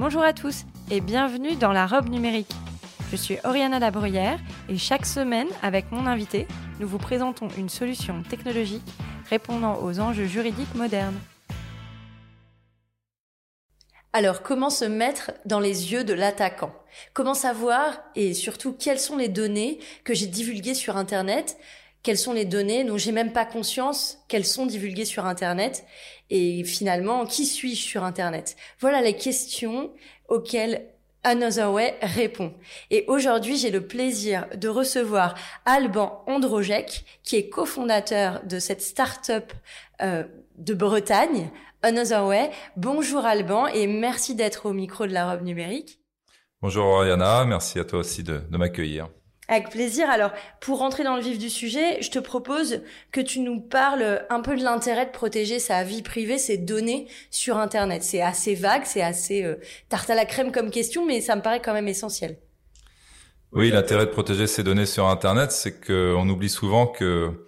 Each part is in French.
Bonjour à tous et bienvenue dans la robe numérique. Je suis Oriana Labruyère et chaque semaine, avec mon invité, nous vous présentons une solution technologique répondant aux enjeux juridiques modernes. Alors, comment se mettre dans les yeux de l'attaquant? Comment savoir et surtout quelles sont les données que j'ai divulguées sur Internet? Quelles sont les données dont j'ai même pas conscience qu'elles sont divulguées sur Internet et finalement qui suis-je sur Internet? Voilà les questions auxquelles Another Way répond. Et aujourd'hui, j'ai le plaisir de recevoir Alban Androjek, qui est cofondateur de cette start-up euh, de Bretagne, Another Way. Bonjour Alban et merci d'être au micro de la robe numérique. Bonjour Oriana, merci à toi aussi de, de m'accueillir. Avec plaisir. Alors, pour rentrer dans le vif du sujet, je te propose que tu nous parles un peu de l'intérêt de protéger sa vie privée, ses données sur Internet. C'est assez vague, c'est assez euh, tarte à la crème comme question, mais ça me paraît quand même essentiel. Oui, l'intérêt de protéger ses données sur Internet, c'est qu'on oublie souvent que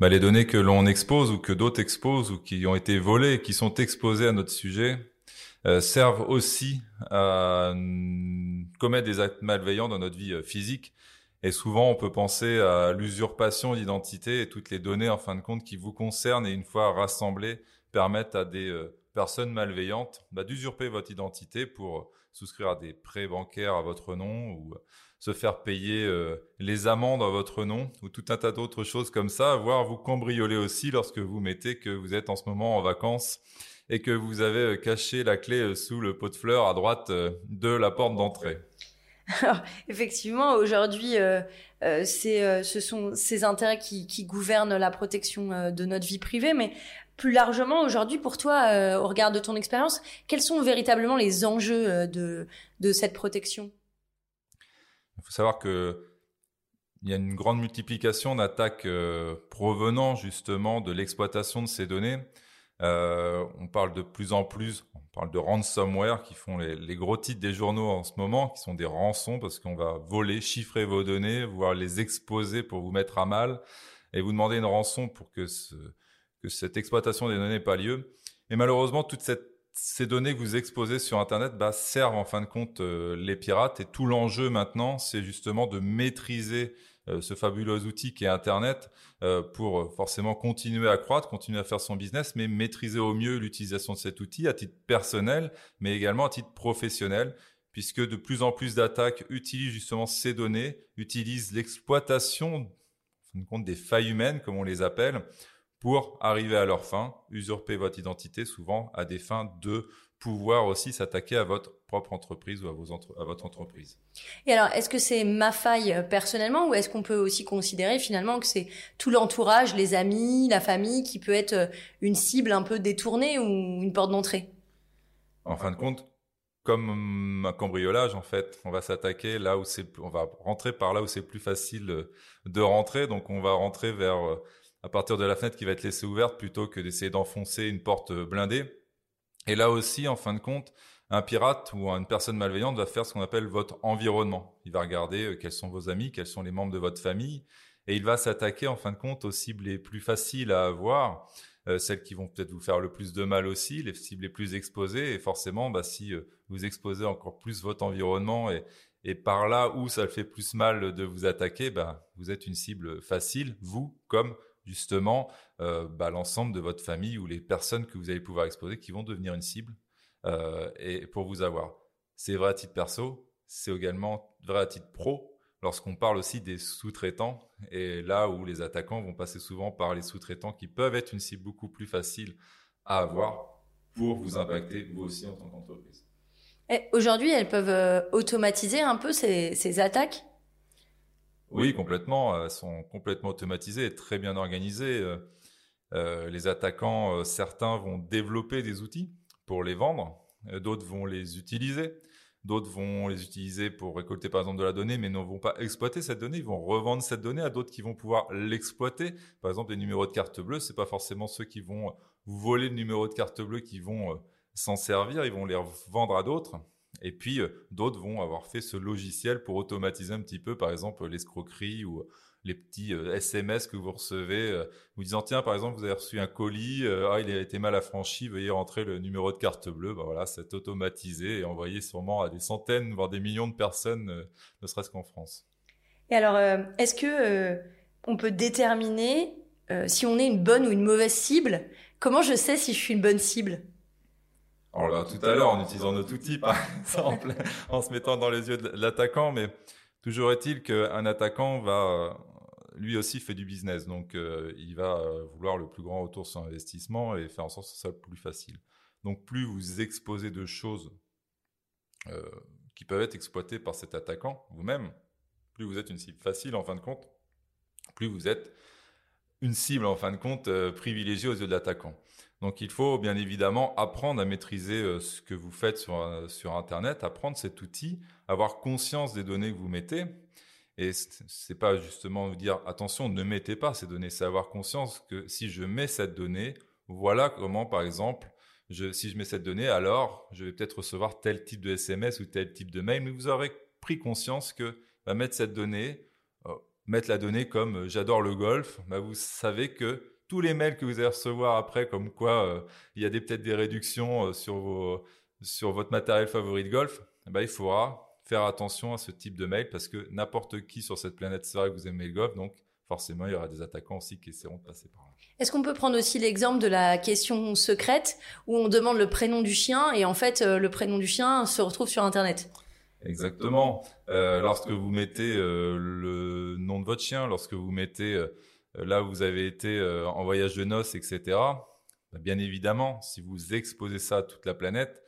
bah, les données que l'on expose ou que d'autres exposent ou qui ont été volées, qui sont exposées à notre sujet, euh, servent aussi à commettre des actes malveillants dans notre vie euh, physique et souvent, on peut penser à l'usurpation d'identité et toutes les données, en fin de compte, qui vous concernent et une fois rassemblées, permettent à des euh, personnes malveillantes bah, d'usurper votre identité pour souscrire à des prêts bancaires à votre nom ou euh, se faire payer euh, les amendes à votre nom ou tout un tas d'autres choses comme ça, voire vous cambrioler aussi lorsque vous mettez que vous êtes en ce moment en vacances et que vous avez caché la clé sous le pot de fleurs à droite de la porte d'entrée. Alors, effectivement, aujourd'hui, euh, euh, euh, ce sont ces intérêts qui, gouvernent la protection de notre vie privée, mais plus largement, aujourd'hui, pour toi, au regard de ton expérience, quels sont véritablement les enjeux de, cette protection? Il faut savoir que il y a une grande multiplication d'attaques provenant justement de l'exploitation de ces données. On parle de plus en plus, on parle de ransomware qui font les, gros titres des journaux en ce moment, qui sont des rançons parce qu'on va voler, chiffrer vos données, voire les exposer pour vous mettre à mal et vous demander une rançon pour que, cette exploitation des données n'ait pas lieu. Et malheureusement, toutes ces données que vous exposez sur Internet bah, servent en fin de compte euh, les pirates et tout l'enjeu maintenant, c'est justement de maîtriser euh, ce fabuleux outil qui est Internet euh, pour euh, forcément continuer à croître, continuer à faire son business, mais maîtriser au mieux l'utilisation de cet outil à titre personnel, mais également à titre professionnel, puisque de plus en plus d'attaques utilisent justement ces données, utilisent l'exploitation compte des failles humaines, comme on les appelle, pour arriver à leur fin, usurper votre identité, souvent à des fins de pouvoir aussi s'attaquer à votre propre entreprise ou à, vos à votre entreprise. Et alors, est-ce que c'est ma faille euh, personnellement ou est-ce qu'on peut aussi considérer finalement que c'est tout l'entourage, les amis, la famille qui peut être euh, une cible un peu détournée ou une porte d'entrée? En fin de compte, comme un cambriolage en fait, on va s'attaquer là où c'est, on va rentrer par là où c'est plus facile euh, de rentrer, donc on va rentrer vers à partir de la fenêtre qui va être laissée ouverte plutôt que d'essayer d'enfoncer une porte blindée. Et là aussi, en fin de compte, un pirate ou une personne malveillante va faire ce qu'on appelle votre environnement. Il va regarder euh, quels sont vos amis, quels sont les membres de votre famille, et il va s'attaquer en fin de compte aux cibles les plus faciles à avoir, euh, celles qui vont peut-être vous faire le plus de mal aussi, les cibles les plus exposées. Et forcément, bah, si euh, vous exposez encore plus votre environnement et, et par là où ça le fait plus mal de vous attaquer, bah, vous êtes une cible facile, vous comme justement euh, bah, l'ensemble de votre famille ou les personnes que vous allez pouvoir exposer qui vont devenir une cible euh, et pour vous avoir. C'est vrai à titre perso, c'est également vrai à titre pro lorsqu'on parle aussi des sous-traitants et là où les attaquants vont passer souvent par les sous-traitants qui peuvent être une cible beaucoup plus facile à avoir pour vous impacter vous aussi en tant qu'entreprise. Aujourd'hui, elles peuvent euh, automatiser un peu ces, ces attaques? Oui, complètement. Elles sont complètement automatisées très bien organisées. Euh, euh, les attaquants, euh, certains vont développer des outils pour les vendre, d'autres vont les utiliser, D'autres vont les utiliser pour récolter par exemple de la donnée, mais ne vont pas exploiter cette donnée. Ils vont revendre cette donnée à d'autres qui vont pouvoir l'exploiter. Par exemple, les numéros de carte bleue, c'est pas forcément ceux qui vont voler le numéro de carte bleue qui vont euh, s'en servir. Ils vont les vendre à d'autres. Et puis, euh, d'autres vont avoir fait ce logiciel pour automatiser un petit peu, par exemple, l'escroquerie ou les petits SMS euh, que vous recevez, euh, vous disant tiens par exemple vous avez reçu un colis, euh, ah il a été mal affranchi, veuillez rentrer le numéro de carte bleue. Bah voilà, c'est automatisé et envoyé sûrement à des centaines voire des millions de personnes, ne serait-ce qu'en France. Et alors, est-ce que on peut déterminer si on est une bonne ou une mauvaise cible? Comment je sais si je suis une bonne cible? Alors là, tout à l'heure, en utilisant notre outil, par exemple, en se mettant dans les yeux de l'attaquant, mais toujours est-il qu'un attaquant va lui aussi fait du business, donc euh, il va euh, vouloir le plus grand retour sur investissement et faire en sorte que ce soit le plus facile. Donc plus vous exposez de choses euh, qui peuvent être exploitées par cet attaquant vous-même, plus vous êtes une cible facile en fin de compte, plus vous êtes une cible en fin de compte privilégiée aux yeux de l'attaquant. Donc il faut bien évidemment apprendre à maîtriser ce que vous faites sur, sur Internet, apprendre cet outil, avoir conscience des données que vous mettez, et c'est pas justement vous dire attention, ne mettez pas ces données, c'est avoir conscience que si je mets cette donnée, voilà comment par exemple, si je mets cette donnée, alors je vais peut-être recevoir tel type de SMS ou tel type de mail, mais vous aurez pris conscience que bah, mettre cette donnée, euh, mettre la donnée comme euh, j'adore le golf, bah, vous savez que tous les mails que vous allez recevoir après, comme quoi euh, il y a peut-être des réductions sur, vos, sur votre matériel favori de golf, bah, il faudra faire attention à ce type de mail parce que n'importe qui sur cette planète sera que vous aimez le golf, donc forcément il y aura des attaquants aussi qui essaieront de passer par là. Est-ce qu'on peut prendre aussi l'exemple de la question secrète où on demande le prénom du chien et en fait euh, le prénom du chien se retrouve sur Internet? Exactement. Euh, lorsque vous mettez euh, le nom de votre chien, lorsque vous mettez euh, là où vous avez été en voyage de noces, etc., bah, bien évidemment, si vous exposez ça à toute la planète,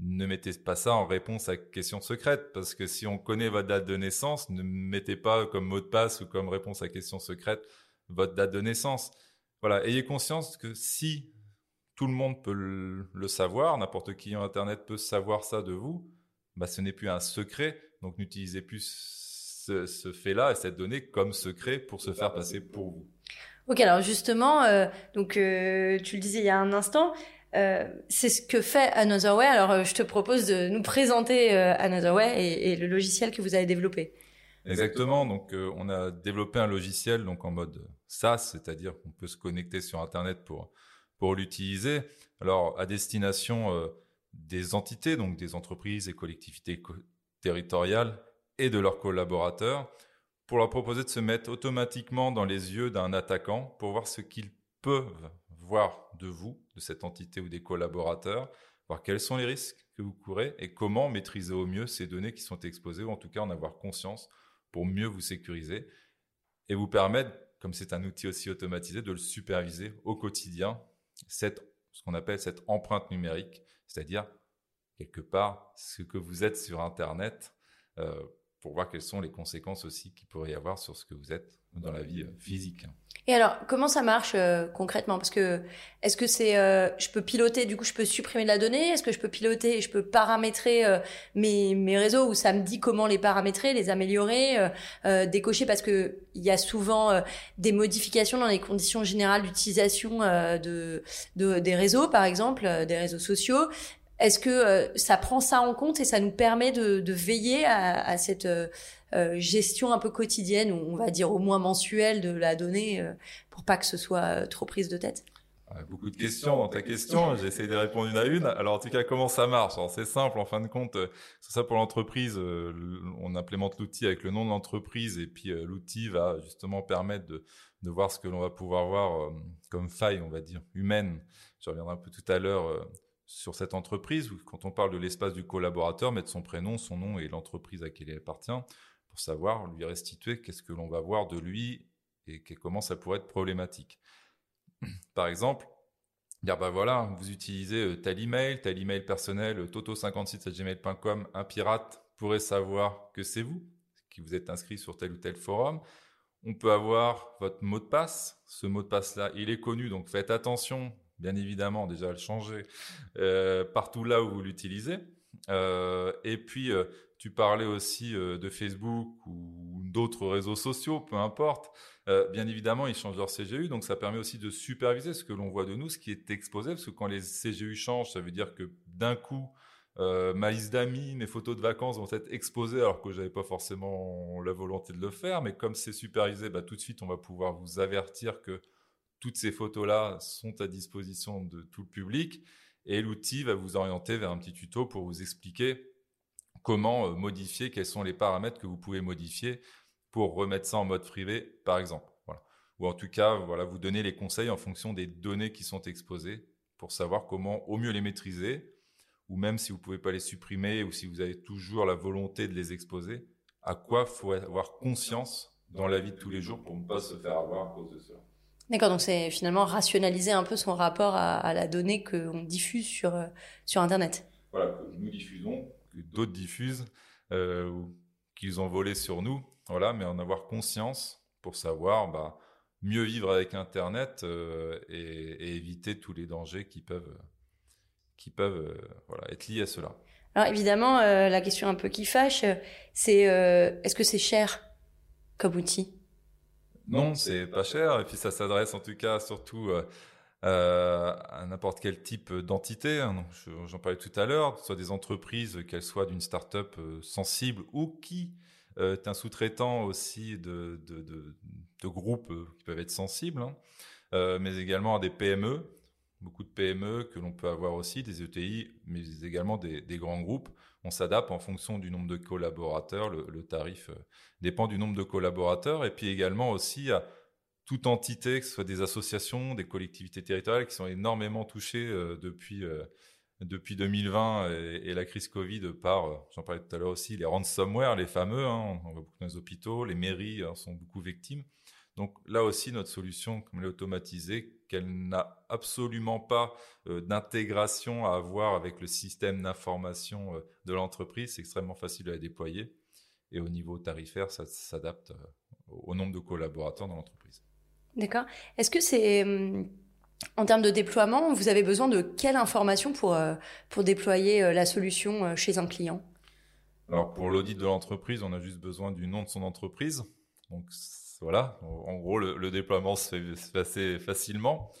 ne mettez pas ça en réponse à question secrète, parce que si on connaît votre date de naissance, ne mettez pas comme mot de passe ou comme réponse à question secrète votre date de naissance. Voilà, ayez conscience que si tout le monde peut le, savoir, n'importe qui en Internet peut savoir ça de vous, bah ce n'est plus un secret, donc n'utilisez plus ce, fait-là et cette donnée comme secret pour se faire passer pour vous. Ok, alors justement, euh, donc euh, tu le disais il y a un instant, euh, c'est ce que fait Another Way. Alors, euh, je te propose de nous présenter euh, Another Way et, le logiciel que vous avez développé. Exactement. Donc, on a développé un logiciel donc en mode SaaS, c'est-à-dire qu'on peut se connecter sur Internet pour pour l'utiliser. Alors, à destination des entités, donc des entreprises et collectivités territoriales et de leurs collaborateurs, pour leur proposer de se mettre automatiquement dans les yeux d'un attaquant pour voir ce qu'ils peuvent voir de vous, de cette entité ou des collaborateurs, voir quels sont les risques que vous courez et comment maîtriser au mieux ces données qui sont exposées, ou en tout cas en avoir conscience pour mieux vous sécuriser et vous permettre, comme c'est un outil aussi automatisé, de le superviser au quotidien, cette, ce qu'on appelle cette empreinte numérique, c'est-à-dire quelque part ce que vous êtes sur Internet, euh, pour voir quelles sont les conséquences aussi qu'il pourrait y avoir sur ce que vous êtes dans la vie euh, physique. Et alors, comment ça marche euh, concrètement? Parce que est-ce que c'est, euh, je peux piloter, du coup, je peux supprimer de la donnée? Est-ce que je peux piloter et je peux paramétrer mes, mes réseaux? Où ça me dit comment les paramétrer, les améliorer, décocher? Parce que il y a souvent des modifications dans les conditions générales d'utilisation de, de, des réseaux, par exemple, des réseaux sociaux. Est-ce que ça prend ça en compte et ça nous permet de, de veiller à, à cette euh, gestion un peu quotidienne, ou on va dire au moins mensuelle de la donnée, euh, pour pas que ce soit euh, trop prise de tête? Beaucoup de questions dans ta question. J'essaie de répondre une à une. Alors, en tout cas, comment ça marche? C'est simple. En fin de compte, c'est ça pour l'entreprise. On implémente l'outil avec le nom de l'entreprise et puis l'outil va justement permettre de, de voir ce que l'on va pouvoir voir comme faille, on va dire, humaine. Je reviendrai un peu tout à l'heure sur cette entreprise. Quand on parle de l'espace du collaborateur, mettre son prénom, son nom et l'entreprise à qui il appartient savoir lui restituer qu'est-ce que l'on va voir de lui et comment ça pourrait être problématique. Par exemple, dire bah voilà, vous utilisez euh, tel email, tel email personnel, euh, toto56@gmail.com, un pirate pourrait savoir que c'est vous, qui vous êtes inscrit sur tel ou tel forum. On peut avoir votre mot de passe. Ce mot de passe-là, il est connu, donc faites attention, bien évidemment, déjà le changer euh, partout là où vous l'utilisez. et puis, tu parlais aussi de Facebook ou d'autres réseaux sociaux, peu importe. bien évidemment, ils changent leur CGU, donc ça permet aussi de superviser ce que l'on voit de nous, ce qui est exposé, parce que quand les CGU changent, ça veut dire que d'un coup, euh, ma liste d'amis, mes photos de vacances vont être exposées alors que j'avais pas forcément la volonté de le faire. Mais comme c'est supervisé, bah, tout de suite, on va pouvoir vous avertir que toutes ces photos-là sont à disposition de tout le public. Et l'outil va vous orienter vers un petit tuto pour vous expliquer comment euh, modifier, quels sont les paramètres que vous pouvez modifier pour remettre ça en mode privé, par exemple. Voilà. Ou en tout cas, voilà, vous donner les conseils en fonction des données qui sont exposées pour savoir comment au mieux les maîtriser ou même si vous pouvez pas les supprimer ou si vous avez toujours la volonté de les exposer, à quoi faut avoir conscience dans la vie de tous les jours pour ne pas se faire avoir à cause de cela. D'accord, donc c'est finalement rationaliser un peu son rapport à, la donnée qu'on diffuse sur, euh, sur Internet. Voilà, que nous diffusons, que d'autres diffusent, euh, qu'ils ont volé sur nous, voilà, mais en avoir conscience pour savoir bah, mieux vivre avec Internet euh, et, et, éviter tous les dangers qui peuvent qui peuvent euh, voilà, être liés à cela. Alors évidemment, la question un peu qui fâche, c'est est-ce que c'est cher comme outil? Non, c'est pas cher, et puis ça s'adresse en tout cas surtout à n'importe quel type d'entité. Hein. J'en parlais tout à l'heure, soit des entreprises, qu'elles soient d'une start-up sensible ou qui est un sous-traitant aussi de, de, de, groupes qui peuvent être sensibles, hein. mais également à des PME beaucoup de PME que l'on peut avoir aussi, des ETI, mais également des, grands groupes. On s'adapte en fonction du nombre de collaborateurs. Le, tarif euh, dépend du nombre de collaborateurs et puis également aussi à toute entité, que ce soit des associations, des collectivités territoriales qui sont énormément touchées euh, depuis, euh, depuis 2020 et, la crise Covid par, j'en parlais tout à l'heure aussi, les ransomware, les fameux, hein, on voit beaucoup dans les hôpitaux, les mairies hein, sont beaucoup victimes. Donc là aussi, notre solution, comme elle est automatisée, qu'elle n'a absolument pas euh, d'intégration à avoir avec le système d'information euh, de l'entreprise, c'est extrêmement facile à déployer. Et au niveau tarifaire, ça s'adapte euh, au nombre de collaborateurs dans l'entreprise. D'accord. Est-ce que c'est en termes de déploiement, vous avez besoin de quelle information pour, pour déployer la solution chez un client? Alors pour l'audit de l'entreprise, on a juste besoin du nom de son entreprise. Donc voilà, en gros, le, déploiement se fait, assez facilement.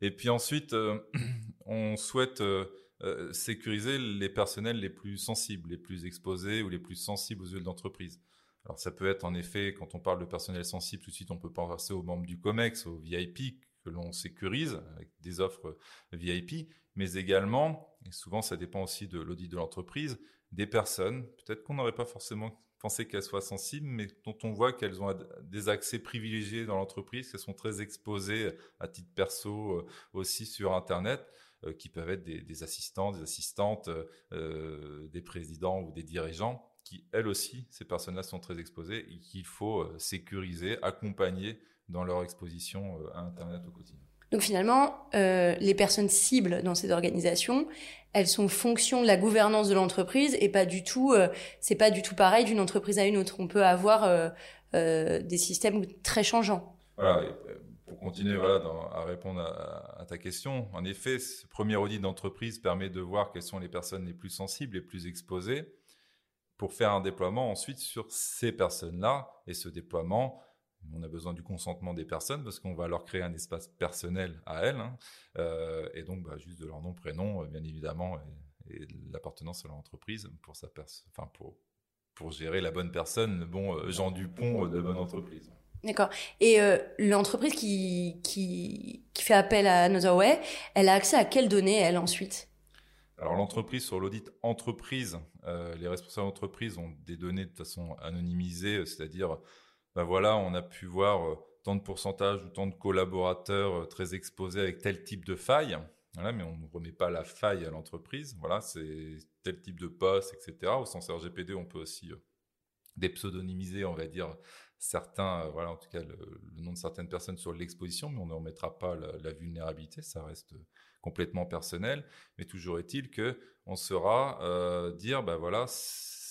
Et puis ensuite, euh, on souhaite euh, euh, sécuriser les personnels les plus sensibles, les plus exposés ou les plus sensibles aux yeux de l'entreprise. Alors ça peut être en effet, quand on parle de personnel sensible, tout de suite on peut penser aux membres du COMEX, aux VIP que l'on sécurise avec des offres VIP, mais également, et souvent ça dépend aussi de l'audit de l'entreprise, des personnes, peut-être qu'on n'aurait pas forcément penser qu'elles soient sensibles, mais dont on voit qu'elles ont des accès privilégiés dans l'entreprise, qu'elles sont très exposées à titre perso euh, aussi sur Internet, euh, qui peuvent être des, assistants, des assistantes, euh, des présidents ou des dirigeants, qui elles aussi, ces personnes-là sont très exposées et qu'il faut sécuriser, accompagner dans leur exposition à Internet au quotidien. Donc finalement, euh, les personnes cibles dans ces organisations, elles sont fonction de la gouvernance de l'entreprise et pas du tout, euh, c'est pas du tout pareil d'une entreprise à une autre. On peut avoir euh, des systèmes très changeants. Voilà. Pour continuer voilà, à répondre à, ta question, en effet, ce premier audit d'entreprise permet de voir quelles sont les personnes les plus sensibles, les plus exposées, pour faire un déploiement ensuite sur ces personnes-là. Et ce déploiement, on a besoin du consentement des personnes parce qu'on va leur créer un espace personnel à elles. Hein. Euh, et donc, bah, juste de leur nom, prénom, euh, bien évidemment, et, l'appartenance à l'entreprise pour, sa enfin, pour, pour gérer la bonne personne, le bon euh, Jean Dupont de bonne entreprise. D'accord. Et l'entreprise qui, qui, qui, fait appel à Another elle a accès à quelles données, elle, ensuite? Alors l'entreprise, sur l'audit entreprise, les responsables d'entreprise ont des données de façon anonymisée, c'est-à-dire ben voilà, on a pu voir euh, tant de pourcentage ou tant de collaborateurs euh, très exposés avec tel type de faille. Voilà, mais on ne remet pas la faille à l'entreprise. Voilà, c'est tel type de poste, etc. Au sens RGPD, on peut aussi euh, dépseudonymiser, on va dire, certains, voilà, en tout cas, le, nom de certaines personnes sur l'exposition, mais on ne remettra pas la, vulnérabilité, ça reste complètement personnel. Mais toujours est-il que on saura dire, ben voilà,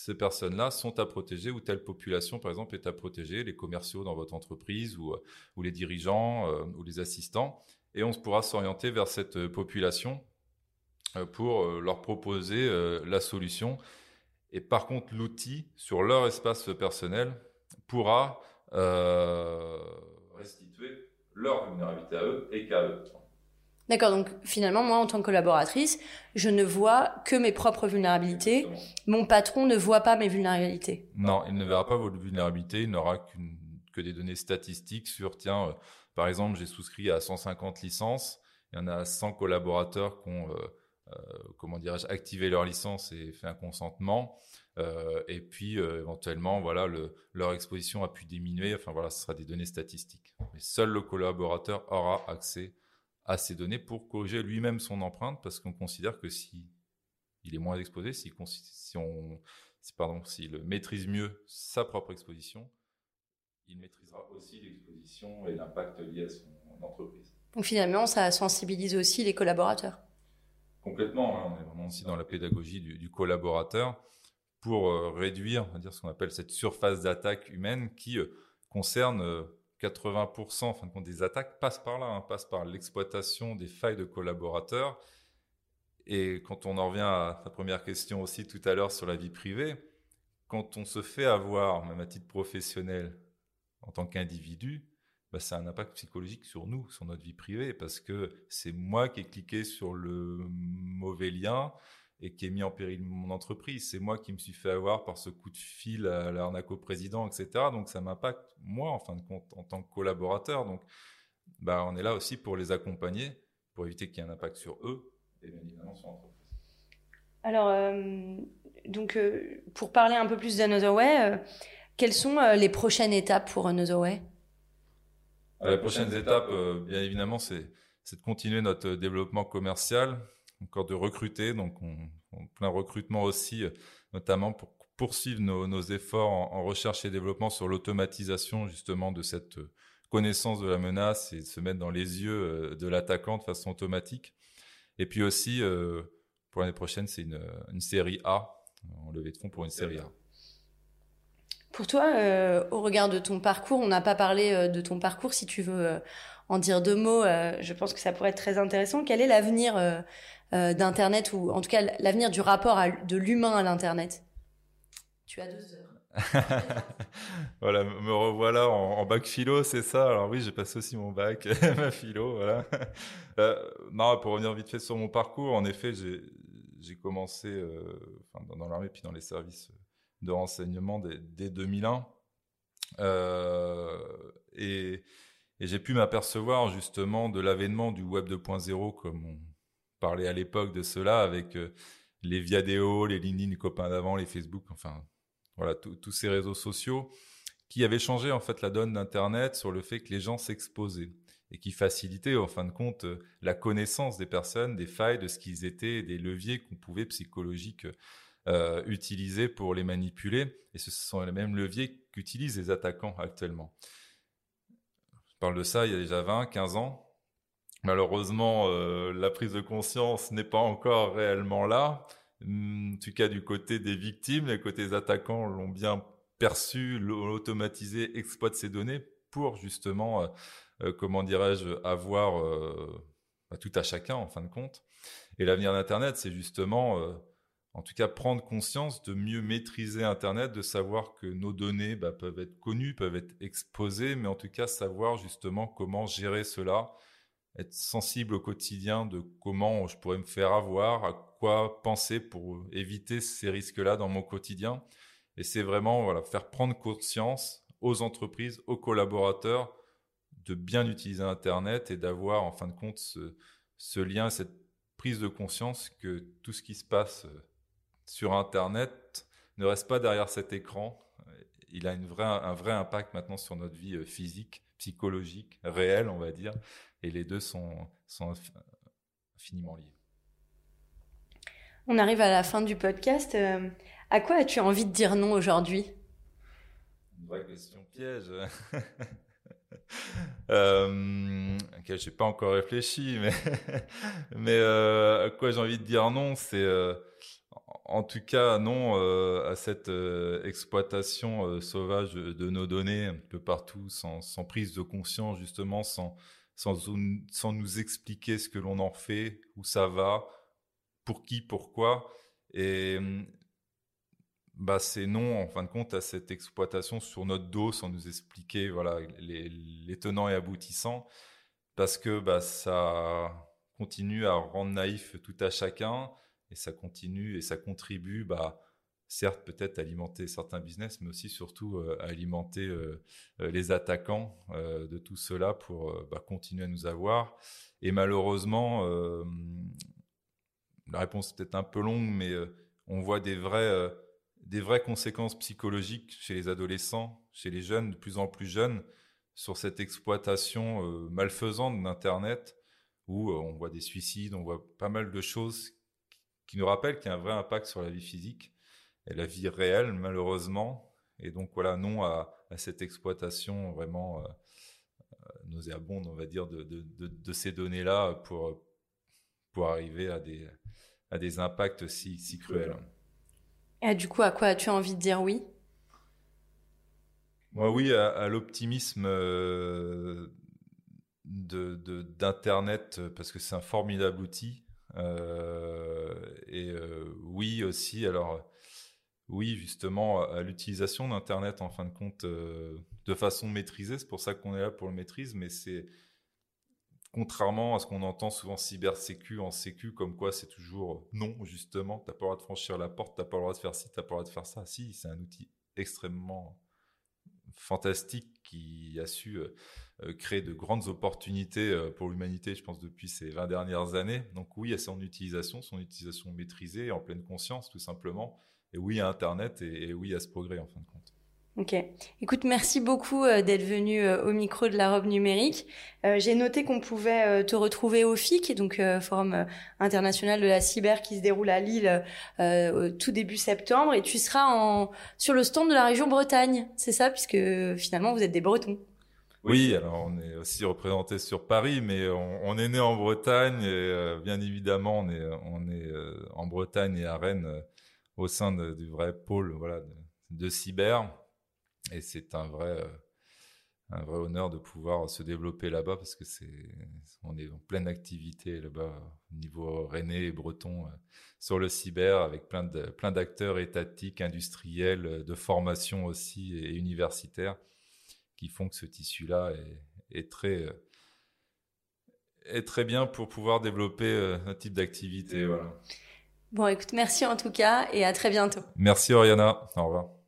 ces personnes-là sont à protéger ou telle population, par exemple, est à protéger, les commerciaux dans votre entreprise ou, euh, les dirigeants euh, ou les assistants. Et on pourra s'orienter vers cette euh, population pour leur proposer la solution. Et par contre, l'outil sur leur espace personnel pourra restituer leur vulnérabilité à eux et qu'à eux. D'accord, donc finalement, moi, en tant que collaboratrice, je ne vois que mes propres vulnérabilités. Mon patron ne voit pas mes vulnérabilités. Non, il ne verra pas vos vulnérabilités, il n'aura que des données statistiques sur, tiens, euh, par exemple, j'ai souscrit à 150 licences, il y en a 100 collaborateurs qui ont, euh, euh, comment dirais-je, activé leur licence et fait un consentement. et puis éventuellement, voilà, leur exposition a pu diminuer. Enfin voilà, ce sera des données statistiques. Mais seul le collaborateur aura accès à ces données pour corriger lui-même son empreinte, parce qu'on considère que si il est moins exposé, si, si on, pardon, s'il maîtrise mieux sa propre exposition, il maîtrisera aussi l'exposition et l'impact lié à son entreprise. Donc finalement, ça sensibilise aussi les collaborateurs. Complètement, hein, on est vraiment aussi dans la pédagogie du, collaborateur pour euh, réduire, on va dire ce qu'on appelle cette surface d'attaque humaine qui euh, concerne euh, 80% en fin des attaques passent par là, hein, passent par l'exploitation des failles de collaborateurs. Et quand on en revient à ta première question aussi tout à l'heure sur la vie privée, quand on se fait avoir, même à titre professionnel, en tant qu'individu, bah, c'est un impact psychologique sur nous, sur notre vie privée, parce que c'est moi qui ai cliqué sur le mauvais lien, et qui est mis en péril mon entreprise. C'est moi qui me suis fait avoir par ce coup de fil à l'arnaque au président, etc. Donc ça m'impacte moi en fin de compte en tant que collaborateur. Donc bah, on est là aussi pour les accompagner, pour éviter qu'il y ait un impact sur eux et bien évidemment sur l'entreprise. Alors, euh, donc, euh, pour parler un peu plus d'Another Way, euh, quelles sont les prochaines étapes pour Another Way? Les prochaines étapes, bien évidemment, c'est de continuer notre développement commercial, encore de recruter, donc on, plein recrutement aussi, euh, notamment pour poursuivre nos, efforts en, recherche et développement sur l'automatisation justement de cette euh, connaissance de la menace et de se mettre dans les yeux euh, de l'attaquant de façon automatique. Et puis aussi, pour l'année prochaine, c'est une, série A, en levée de fonds pour une série A. Pour toi, au regard de ton parcours, on n'a pas parlé de ton parcours, si tu veux en dire deux mots, je pense que ça pourrait être très intéressant. Quel est l'avenir euh, d'Internet, ou en tout cas l'avenir du rapport de l'humain à l'Internet Tu as deux heures. voilà, me revoilà en, bac philo, c'est ça? Alors oui, j'ai passé aussi mon bac, ma philo, voilà. Euh, pour revenir vite fait sur mon parcours, en effet, j'ai commencé euh, dans, l'armée puis dans les services de renseignement dès, dès 2001. et, et j'ai pu m'apercevoir justement de l'avènement du Web 2.0 comme on, parlait à l'époque de cela avec euh, les Viadeo, les LinkedIn, les copains d'avant, les Facebook, enfin voilà tous ces réseaux sociaux qui avaient changé en fait la donne d'Internet sur le fait que les gens s'exposaient et qui facilitaient en fin de compte euh, la connaissance des personnes, des failles, de ce qu'ils étaient, des leviers qu'on pouvait psychologiques euh, utiliser pour les manipuler. Et ce sont les mêmes leviers qu'utilisent les attaquants actuellement. Je parle de ça il y a déjà 20, 15 ans. Malheureusement, euh, la prise de conscience n'est pas encore réellement là. En tout cas, du côté des victimes, les côtés attaquants l'ont bien perçu, l'automatisé, exploite ces données pour justement, euh, euh, comment dirais-je, avoir tout à chacun en fin de compte. Et l'avenir d'Internet, c'est justement, en tout cas, prendre conscience de mieux maîtriser Internet, de savoir que nos données bah, peuvent être connues, peuvent être exposées, mais en tout cas savoir justement comment gérer cela être sensible au quotidien de comment je pourrais me faire avoir, à quoi penser pour éviter ces risques-là dans mon quotidien. Et c'est vraiment voilà, faire prendre conscience aux entreprises, aux collaborateurs de bien utiliser Internet et d'avoir en fin de compte ce, lien, cette prise de conscience que tout ce qui se passe euh, sur Internet ne reste pas derrière cet écran. Il a une vraie, un vrai impact maintenant sur notre vie euh, physique, psychologique, réelle, on va dire et les deux sont, sont infiniment liés. On arrive à la fin du podcast. Euh, à quoi as-tu envie de dire non aujourd'hui? Une vraie question piège. euh, je n'ai pas encore réfléchi, mais, mais euh, à quoi j'ai envie de dire non, c'est euh, en tout cas non à cette exploitation sauvage de nos données un peu partout, sans, prise de conscience justement, sans, nous expliquer ce que l'on en fait, où ça va, pour qui, pourquoi. Et bah, c'est non, en fin de compte, à cette exploitation sur notre dos sans nous expliquer voilà, les, tenants et aboutissants, parce que bah, ça continue à rendre naïf tout à chacun, et ça continue et ça contribue, bah, certes peut-être à alimenter certains business, mais aussi surtout euh, alimenter euh, euh, les attaquants de tout cela pour bah, continuer à nous avoir. Et malheureusement, la réponse est peut-être un peu longue, mais on voit des des vraies conséquences psychologiques chez les adolescents, chez les jeunes, de plus en plus jeunes, sur cette exploitation euh, malfaisante d'Internet, où euh, on voit des suicides, on voit pas mal de choses qui nous rappellent qu'il y a un vrai impact sur la vie physique et la vie réelle, malheureusement. Et donc voilà, non à, cette exploitation vraiment euh, nauséabonde, on va dire, de, ces données-là pour, pour arriver à des, à des impacts si, si cruels. Et du coup, à quoi as-tu envie de dire oui? Moi, oui, à, l'optimisme euh, d'Internet, parce que c'est un formidable outil. Euh, et euh, oui aussi, alors oui, justement, à l'utilisation d'Internet, en fin de compte, de façon maîtrisée. C'est pour ça qu'on est là pour le maîtrise, mais c'est Contrairement à ce qu'on entend souvent cybersécu en sécu, comme quoi c'est toujours non, justement, t'as pas le droit de franchir la porte, t'as pas le droit de faire ci, t'as pas le droit de faire ça. Si, c'est un outil extrêmement fantastique qui a su euh, euh, créer de grandes opportunités euh, pour l'humanité, je pense, depuis ces 20 dernières années. Donc oui, à son utilisation, son utilisation maîtrisée, en pleine conscience, tout simplement. Et oui à Internet et, oui à ce progrès, en fin de compte. Ok. Écoute, merci beaucoup euh, d'être venu au micro de la robe numérique. J'ai noté qu'on pouvait te retrouver au FIC, donc Forum international de la cyber qui se déroule à Lille tout début septembre, et tu seras sur le stand de la région Bretagne, c'est ça, puisque finalement vous êtes des Bretons. Oui, alors on est aussi représenté sur Paris, mais on, est né en Bretagne et bien évidemment on est on est en Bretagne et à Rennes au sein du vrai pôle voilà de cyber. Et c'est un vrai, euh, un vrai honneur de pouvoir se développer là-bas parce que c'est, on est en pleine activité là-bas au niveau rennais et breton euh, sur le cyber avec plein de, plein d'acteurs étatiques, industriels, euh, de formation aussi et universitaires qui font que ce tissu-là est, est très, est très bien pour pouvoir développer un type d'activité. Voilà. Bon, écoute, merci en tout cas et à très bientôt. Merci Oriana. Au revoir.